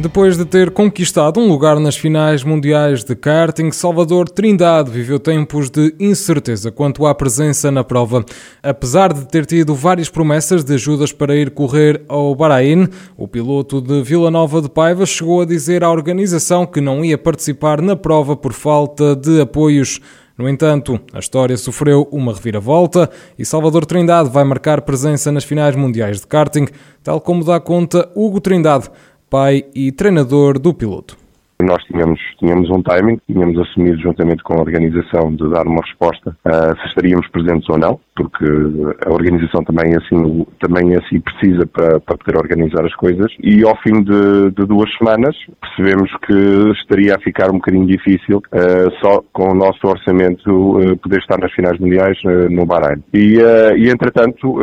Depois de ter conquistado um lugar nas finais mundiais de karting, Salvador Trindade viveu tempos de incerteza quanto à presença na prova. Apesar de ter tido várias promessas de ajudas para ir correr ao Bahrein, o piloto de Vila Nova de Paiva chegou a dizer à organização que não ia participar na prova por falta de apoios. No entanto, a história sofreu uma reviravolta e Salvador Trindade vai marcar presença nas finais mundiais de karting, tal como dá conta Hugo Trindade pai e treinador do piloto. Nós tínhamos, tínhamos um timing, tínhamos assumido juntamente com a organização de dar uma resposta uh, se estaríamos presentes ou não, porque a organização também é assim, também é assim precisa para, para poder organizar as coisas. E ao fim de, de, duas semanas percebemos que estaria a ficar um bocadinho difícil uh, só com o nosso orçamento uh, poder estar nas finais mundiais no Bahrein. E, e entretanto,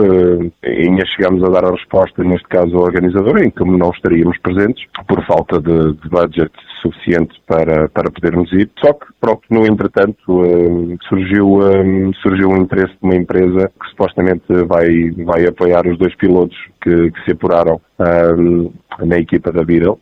ainda chegamos a dar a resposta, neste caso ao organizador, em que não estaríamos presentes por falta de, de budget suficiente para, para podermos ir. Só que, pronto, no entretanto, uh, surgiu, uh, surgiu um interesse de uma empresa que supostamente vai, vai apoiar os dois pilotos que, que se apuraram uh, na equipa da Viral,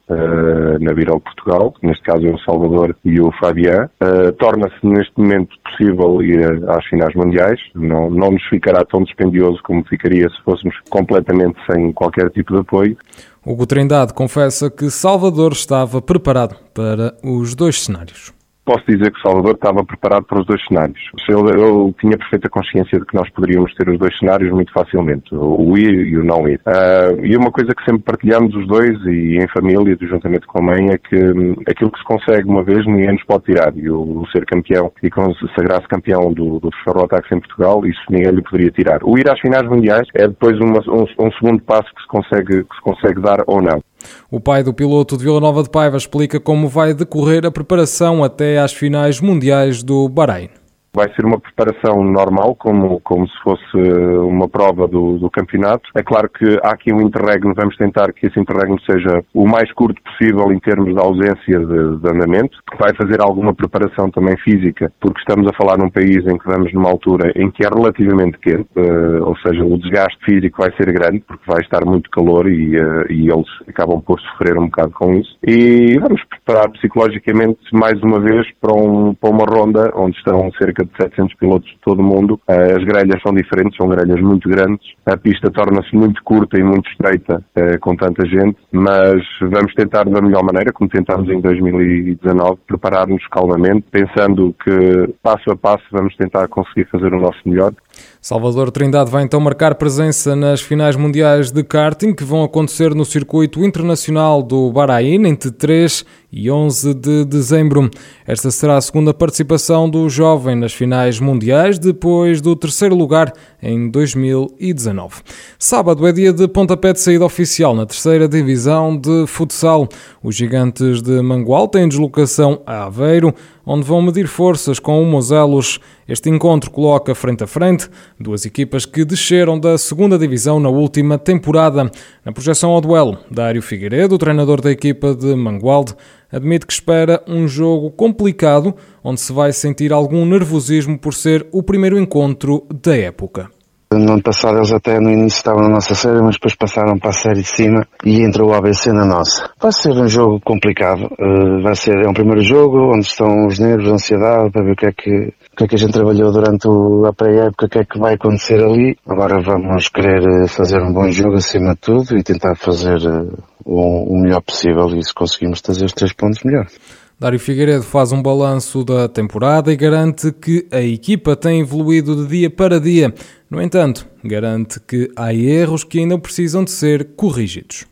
na Viral Portugal, neste caso é o Salvador e o Fabian. Torna-se neste momento possível ir às finais mundiais, não, não nos ficará tão dispendioso como ficaria se fôssemos completamente sem qualquer tipo de apoio. Hugo Trindade confessa que Salvador estava preparado para os dois cenários posso dizer que Salvador estava preparado para os dois cenários. Eu, eu, tinha perfeita consciência de que nós poderíamos ter os dois cenários muito facilmente, o ir e o não ir. Uh, e uma coisa que sempre partilhamos os dois e em família, juntamente com a mãe, é que um, aquilo que se consegue uma vez ninguém nos pode tirar. E o, ser campeão e sagrar-se campeão do, do Ferro em Portugal, isso ninguém lhe poderia tirar. O ir às finais mundiais é depois uma, um, um segundo passo que se consegue, que se consegue dar ou não. O pai do piloto de Vila Nova de Paiva explica como vai decorrer a preparação até às finais mundiais do Bahrein. Vai ser uma preparação normal, como, como se fosse uma prova do, do campeonato. É claro que há aqui um interregno, vamos tentar que esse interregno seja o mais curto possível em termos de ausência de, de andamento. Vai fazer alguma preparação também física, porque estamos a falar num país em que vamos numa altura em que é relativamente quente, uh, ou seja, o desgaste físico vai ser grande, porque vai estar muito calor e, uh, e eles acabam por sofrer um bocado com isso. E vamos preparar psicologicamente mais uma vez para, um, para uma ronda onde estão cerca de 700 pilotos de todo o mundo. Eh, as grelhas são diferentes, são grelhas muito grandes. A pista torna-se muito curta e muito estreita eh, com tanta gente, mas vamos tentar da melhor maneira, como tentámos em 2019, preparar-nos calmamente, pensando que passo a passo vamos tentar conseguir fazer o nosso melhor. Salvador Trindade vai então marcar presença nas finais mundiais de karting que vão acontecer no circuito internacional do Bahrein entre 3 e 11 de dezembro. Esta será a segunda participação do jovem nas finais mundiais, depois do terceiro lugar em 2019. Sábado é dia de pontapé de saída oficial na terceira divisão de futsal. Os gigantes de Mangual têm deslocação a Aveiro, onde vão medir forças com o Mozelos. Este encontro coloca frente a frente duas equipas que desceram da segunda divisão na última temporada. Na projeção ao duelo, Dário Figueiredo, treinador da equipa de Mangualde, admite que espera um jogo complicado, onde se vai sentir algum nervosismo por ser o primeiro encontro da época. No ano passado eles até no início estavam na nossa série, mas depois passaram para a série de cima e entrou o ABC na nossa. Vai ser um jogo complicado. Uh, vai ser é um primeiro jogo onde estão os nervos, a ansiedade para ver o que é que o que é que a gente trabalhou durante a pré-época, o que é que vai acontecer ali. Agora vamos querer eh, fazer um bom jogo acima de tudo e tentar fazer eh, o melhor possível e se conseguimos trazer os três pontos melhor. Dário Figueiredo faz um balanço da temporada e garante que a equipa tem evoluído de dia para dia. No entanto, garante que há erros que ainda precisam de ser corrigidos.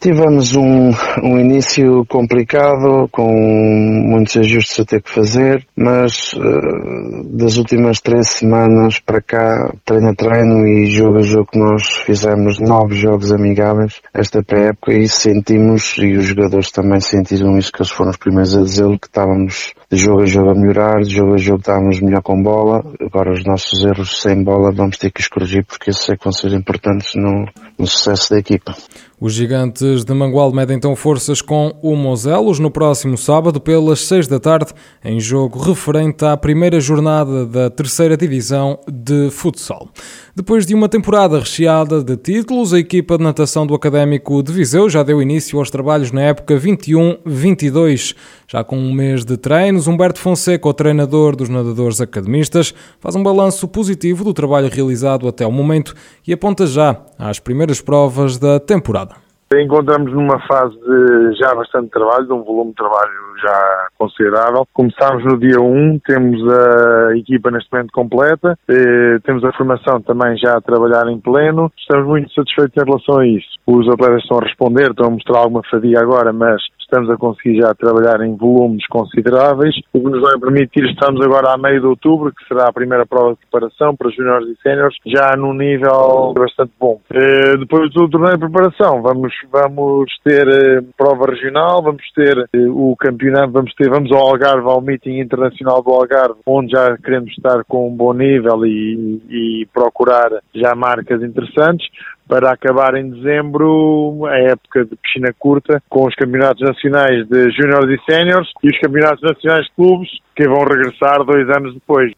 Tivemos um, um início complicado, com muitos ajustes a ter que fazer, mas uh, das últimas três semanas para cá, treino a treino e jogo a jogo, nós fizemos nove jogos amigáveis esta pré-época e sentimos, e os jogadores também sentiram isso, que eles foram os primeiros a dizer que estávamos de jogo a jogo a melhorar, de jogo a jogo estarmos melhor com bola. Agora os nossos erros sem bola vamos ter que os corrigir porque esses é que vão ser importantes no, no sucesso da equipa. Os gigantes de Mangual medem então forças com o Mozelos no próximo sábado pelas 6 da tarde, em jogo referente à primeira jornada da terceira divisão de futsal. Depois de uma temporada recheada de títulos, a equipa de natação do Académico de Viseu já deu início aos trabalhos na época 21-22. Já com um mês de treinos, Humberto Fonseca, o treinador dos nadadores academistas, faz um balanço positivo do trabalho realizado até o momento e aponta já às primeiras provas da temporada. Encontramos numa fase de já bastante trabalho, de um volume de trabalho já considerável. Começámos no dia 1, temos a equipa neste momento completa, eh, temos a formação também já a trabalhar em pleno. Estamos muito satisfeitos em relação a isso. Os atletas estão a responder, estão a mostrar alguma fadiga agora, mas estamos a conseguir já trabalhar em volumes consideráveis, o que nos vai permitir, estamos agora a meio de outubro, que será a primeira prova de preparação para juniores e séniores, já num nível bastante bom. Eh, depois do torneio de preparação, vamos, vamos ter eh, prova regional, vamos ter eh, o campeonato, vamos ter, vamos ao Algarve, ao meeting internacional do Algarve, onde já queremos estar com um bom nível e, e procurar já marcas interessantes para acabar em dezembro a época de piscina curta com os campeonatos nacionais de júniores e séniores e os campeonatos nacionais de clubes que vão regressar dois anos depois.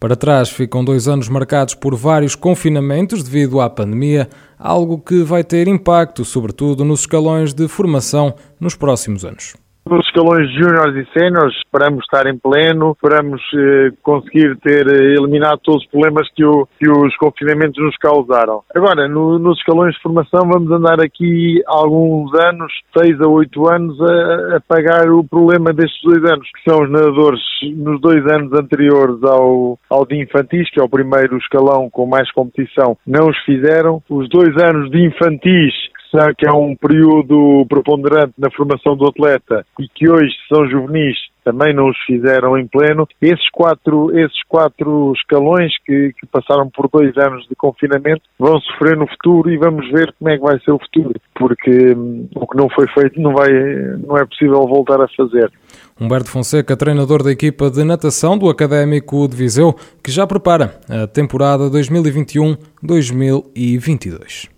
Para trás ficam dois anos marcados por vários confinamentos devido à pandemia, algo que vai ter impacto, sobretudo nos escalões de formação nos próximos anos nos escalões júniores e séniores, esperamos estar em pleno, esperamos eh, conseguir ter eh, eliminado todos os problemas que, o, que os confinamentos nos causaram. Agora, no, nos escalões de formação, vamos andar aqui alguns anos, seis a oito anos, a, a, pagar o problema destes dois anos, que são os nadadores nos dois anos anteriores ao, ao de infantis, que é o primeiro escalão com mais competição, não os fizeram. Os dois anos de infantis que é um período preponderante na formação do atleta e que hoje são juvenis também não os fizeram em pleno. Esses quatro, esses quatro escalões que, que, passaram por dois anos de confinamento vão sofrer no futuro e vamos ver como é que vai ser o futuro, porque hum, o que não foi feito não, vai, não é possível voltar a fazer. Humberto Fonseca, treinador da equipa de natação do Académico de Viseu, que já prepara a temporada 2021-2022.